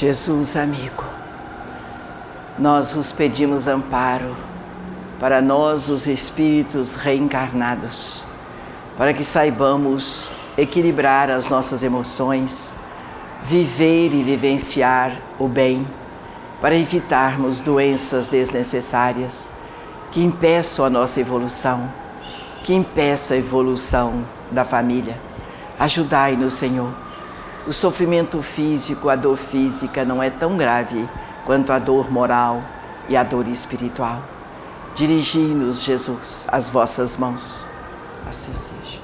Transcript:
Jesus amigo, nós vos pedimos amparo para nós, os espíritos reencarnados, para que saibamos equilibrar as nossas emoções, viver e vivenciar o bem, para evitarmos doenças desnecessárias que impeçam a nossa evolução, que impeçam a evolução da família. Ajudai-nos, Senhor o sofrimento físico, a dor física não é tão grave quanto a dor moral e a dor espiritual. Dirigi-nos, Jesus, as vossas mãos. Assim seja.